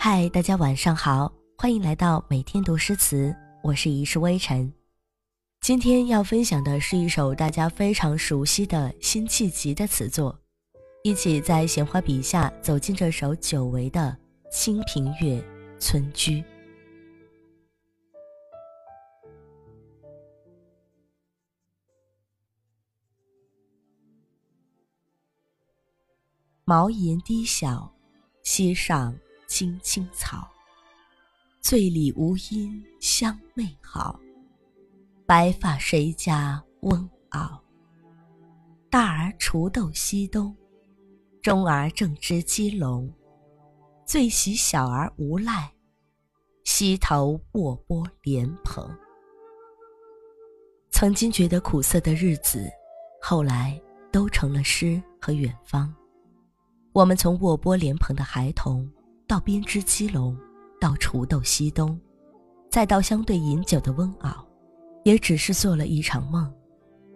嗨，大家晚上好，欢迎来到每天读诗词，我是一世微尘。今天要分享的是一首大家非常熟悉的辛弃疾的词作，一起在闲花笔下走进这首久违的《清平乐·村居》。茅檐低小，溪上青青草。醉里吴音相媚好，白发谁家翁媪？大儿锄豆溪东，中儿正织鸡笼。最喜小儿无赖，溪头卧剥莲蓬。曾经觉得苦涩的日子，后来都成了诗和远方。我们从卧剥莲蓬的孩童，到编织鸡笼，到锄豆溪东，再到相对饮酒的温媪，也只是做了一场梦，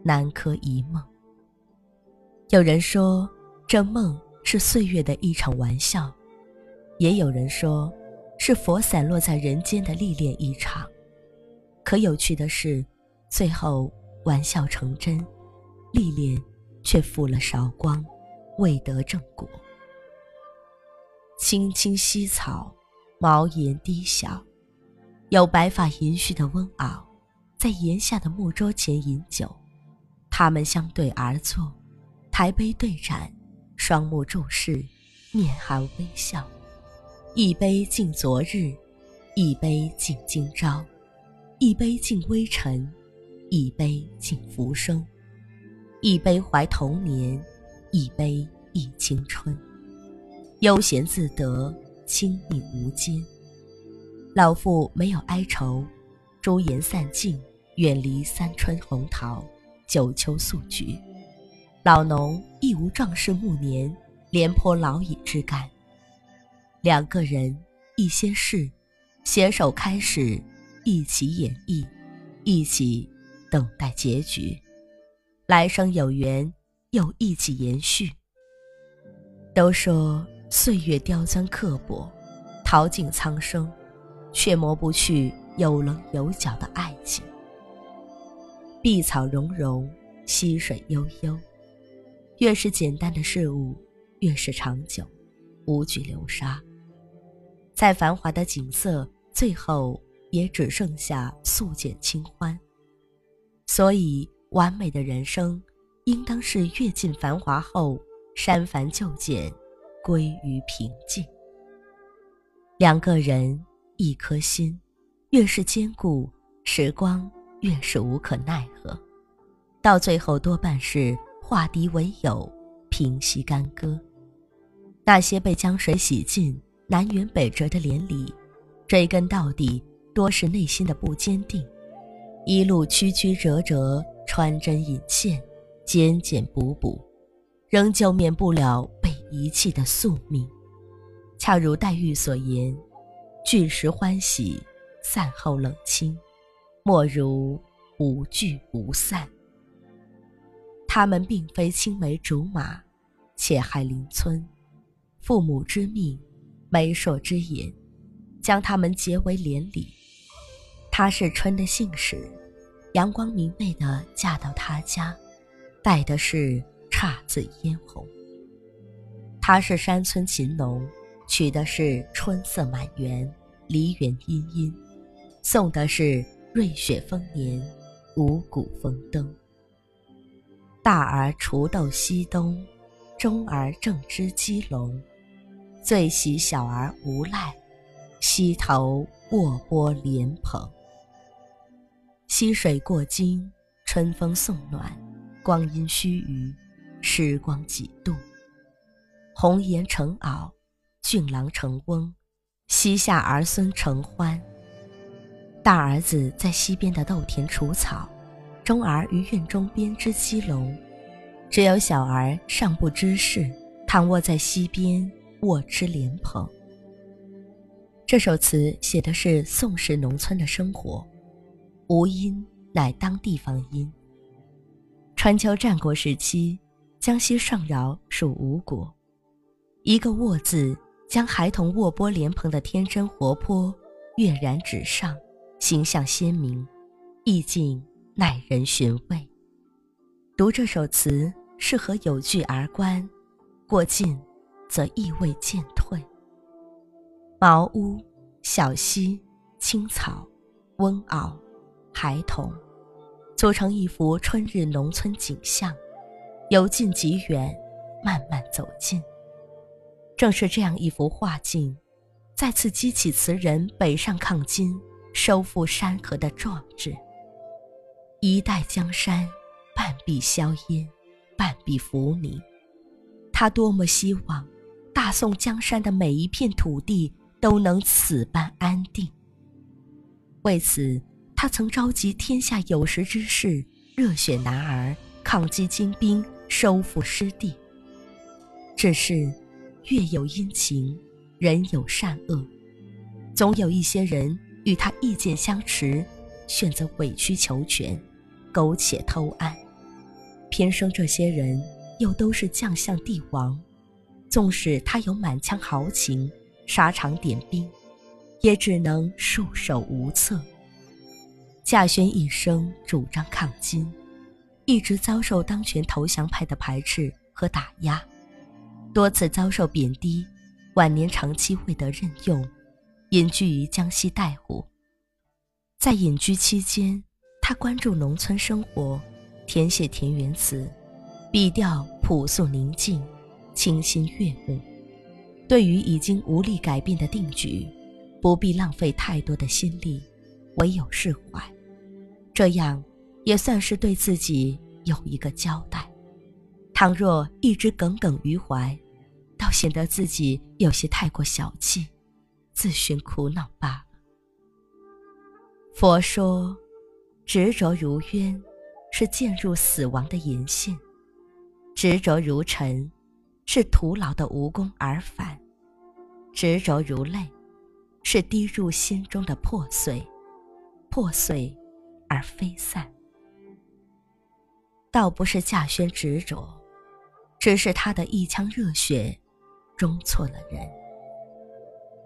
南柯一梦。有人说，这梦是岁月的一场玩笑；也有人说，是佛散落在人间的历练一场。可有趣的是，最后玩笑成真，历练却负了韶光，未得正果。青青溪草，茅檐低小，有白发银须的温媪，在檐下的木桌前饮酒。他们相对而坐，抬杯对盏，双目注视，面含微笑。一杯敬昨日，一杯敬今朝，一杯敬微尘，一杯敬浮生，一杯怀童年，一杯忆青春。悠闲自得，清逸无间。老妇没有哀愁，朱颜散尽，远离三春红桃，九秋素菊。老农亦无壮士暮年，廉颇老矣之感。两个人，一些事，携手开始，一起演绎，一起等待结局。来生有缘，又一起延续。都说。岁月刁钻刻薄，淘尽苍生，却磨不去有棱有角的爱情。碧草茸茸，溪水悠悠，越是简单的事物，越是长久，无惧流沙。再繁华的景色，最后也只剩下素简清欢。所以，完美的人生，应当是阅尽繁华后，删繁就简。归于平静。两个人，一颗心，越是坚固，时光越是无可奈何。到最后，多半是化敌为友，平息干戈。那些被江水洗尽、南辕北辙的连理，追根到底，多是内心的不坚定。一路曲曲折折，穿针引线，捡捡补补，仍旧免不了被。遗弃的宿命，恰如黛玉所言：“聚时欢喜，散后冷清，莫如无聚无散。”他们并非青梅竹马，且害邻村，父母之命，媒妁之言，将他们结为连理。她是春的信使，阳光明媚的嫁到他家，带的是姹紫嫣红。他是山村勤农，娶的是春色满园、梨园茵茵，送的是瑞雪丰年、五谷丰登。大儿锄豆溪东，中儿正织鸡笼，最喜小儿无赖，溪头卧剥莲蓬。溪水过金，春风送暖，光阴须臾，时光几度。红颜成媪，俊郎成翁，膝下儿孙成欢。大儿子在西边的豆田除草，中儿于院中编织鸡笼，只有小儿尚不知事，躺卧在溪边卧吃莲蓬。这首词写的是宋时农村的生活，吴音乃当地方音。春秋战国时期，江西上饶属吴国。一个“沃”字，将孩童卧剥莲蓬的天真活泼跃然纸上，形象鲜明，意境耐人寻味。读这首词，适合有据而观，过近，则意味渐退。茅屋、小溪、青草、温坳、孩童，组成一幅春日农村景象，由近及远，慢慢走近。正是这样一幅画境，再次激起词人北上抗金、收复山河的壮志。一代江山，半壁硝烟，半壁浮名。他多么希望，大宋江山的每一片土地都能此般安定。为此，他曾召集天下有识之士，热血男儿，抗击金兵，收复失地。只是。月有阴晴，人有善恶，总有一些人与他意见相持，选择委曲求全，苟且偷安。偏生这些人又都是将相帝王，纵使他有满腔豪情，沙场点兵，也只能束手无策。稼轩一生主张抗金，一直遭受当权投降派的排斥和打压。多次遭受贬低，晚年长期未得任用，隐居于江西带湖。在隐居期间，他关注农村生活，填写田园词，笔调朴素宁静，清新悦目。对于已经无力改变的定局，不必浪费太多的心力，唯有释怀。这样，也算是对自己有一个交代。倘若一直耿耿于怀，倒显得自己有些太过小气，自寻苦恼罢了。佛说，执着如渊，是渐入死亡的银线；执着如尘，是徒劳的无功而返；执着如泪，是滴入心中的破碎，破碎而飞散。倒不是稼轩执着，只是他的一腔热血。中错了人，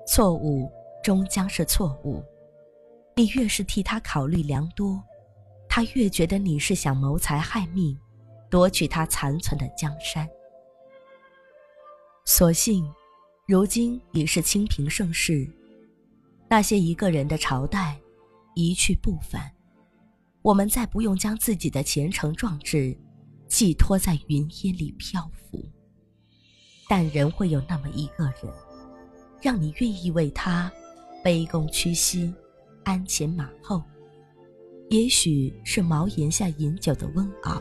错误终将是错误。你越是替他考虑良多，他越觉得你是想谋财害命，夺取他残存的江山。所幸，如今已是清平盛世，那些一个人的朝代一去不返，我们再不用将自己的前程壮志寄托在云烟里漂浮。但仍会有那么一个人，让你愿意为他卑躬屈膝、鞍前马后。也许是茅檐下饮酒的温坳，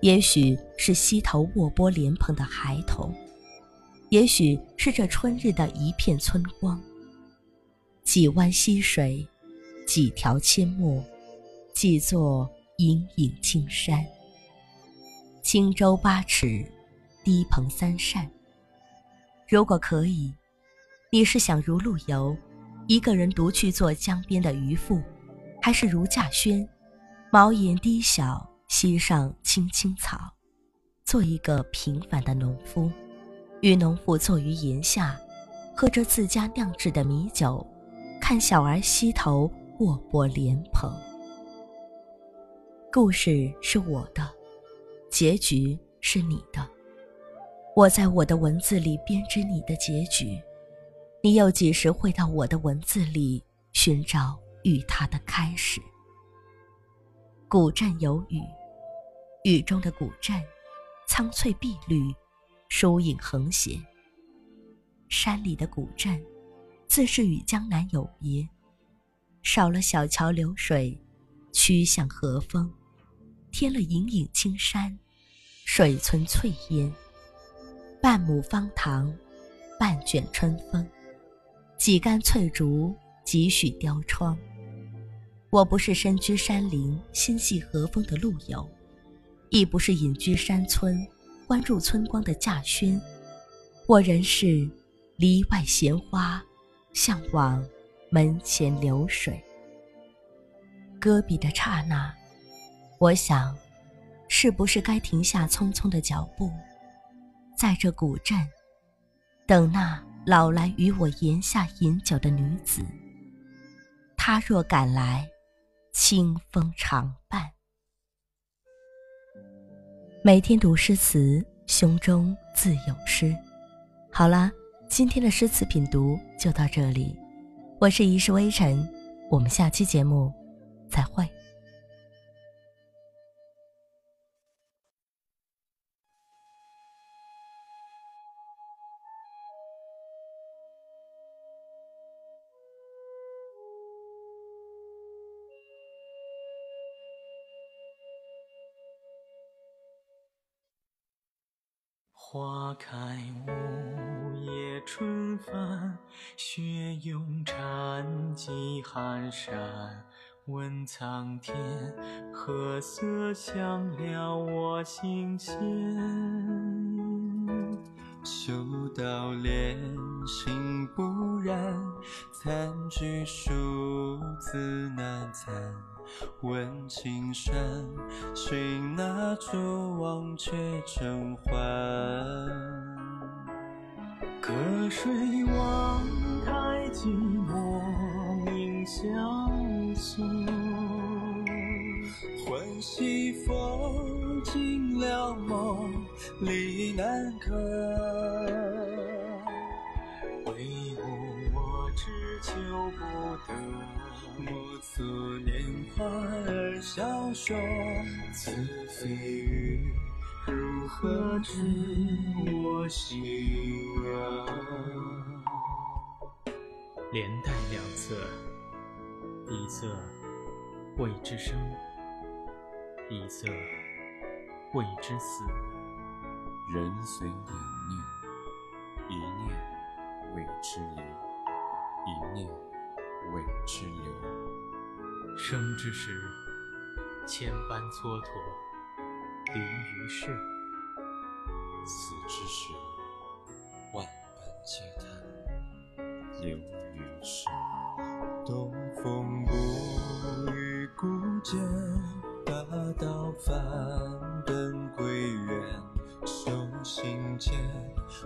也许是溪头卧剥莲蓬的孩童，也许是这春日的一片春光。几湾溪水，几条阡陌，几座隐隐青山。轻舟八尺。低棚三扇。如果可以，你是想如陆游，一个人独去做江边的渔夫，还是如稼轩，茅檐低小，溪上青青草，做一个平凡的农夫，与农妇坐于檐下，喝着自家酿制的米酒，看小儿溪头卧剥莲蓬。故事是我的，结局是你的。我在我的文字里编织你的结局，你又几时会到我的文字里寻找与它的开始？古镇有雨，雨中的古镇，苍翠碧绿，疏影横斜。山里的古镇，自是与江南有别，少了小桥流水，曲向和风，添了隐隐青山，水村翠烟。半亩方塘，半卷春风，几竿翠竹，几许雕窗。我不是身居山林、心系和风的陆游，亦不是隐居山村、关注春光的稼轩。我仍是篱外闲花，向往门前流水。搁笔的刹那，我想，是不是该停下匆匆的脚步？在这古镇，等那老来与我檐下饮酒的女子。她若赶来，清风常伴。每天读诗词，胸中自有诗。好啦，今天的诗词品读就到这里。我是一世微尘，我们下期节目再会。花开五叶春帆，雪拥禅机寒山。问苍天，何色香了我心弦？嗅到莲心不染，残菊数字难残。问青山，寻那蛛网却成欢。隔水望台寂寞鸣相送。魂兮风尽了梦，离难可。唯吾我只求不得。莫作年华儿消瘦，此非鱼，如何知我心啊？连带两侧，一侧未知生，一侧未知死。人随两念，一念为之离，一念。为之流，生之时千般蹉跎，离于世；死之时万般嗟叹，留于世。东风不与孤剑，大道返本归元。修行间，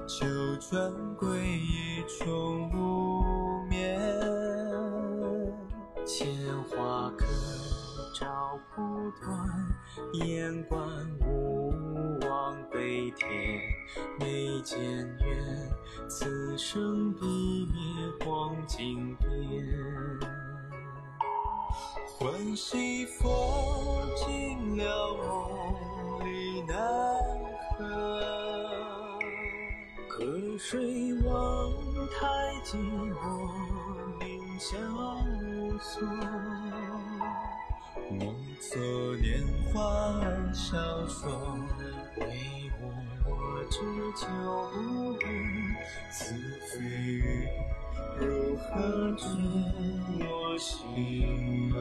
九转归一重无眠。千花可，照不断，眼观无望悲天。眉间缘，此生必灭黄金边。魂兮佛尽了梦里难合，隔水望台寂寞凝相。莫作年华而消瘦，唯吾我只求不得。此非鱼，如何知我心啊？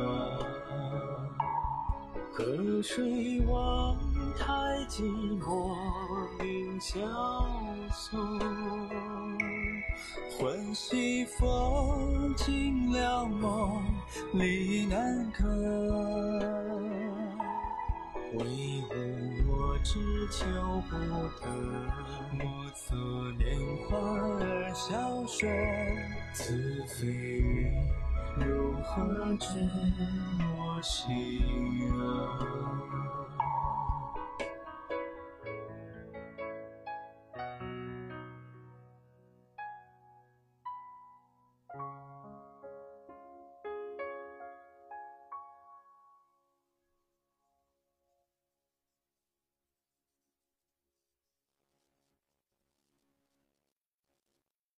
隔水望台寂寞凝萧索。魂兮风惊了梦，离难可。唯吾我只求不得。莫作年华而消瘦，此非鱼，如何知我心啊？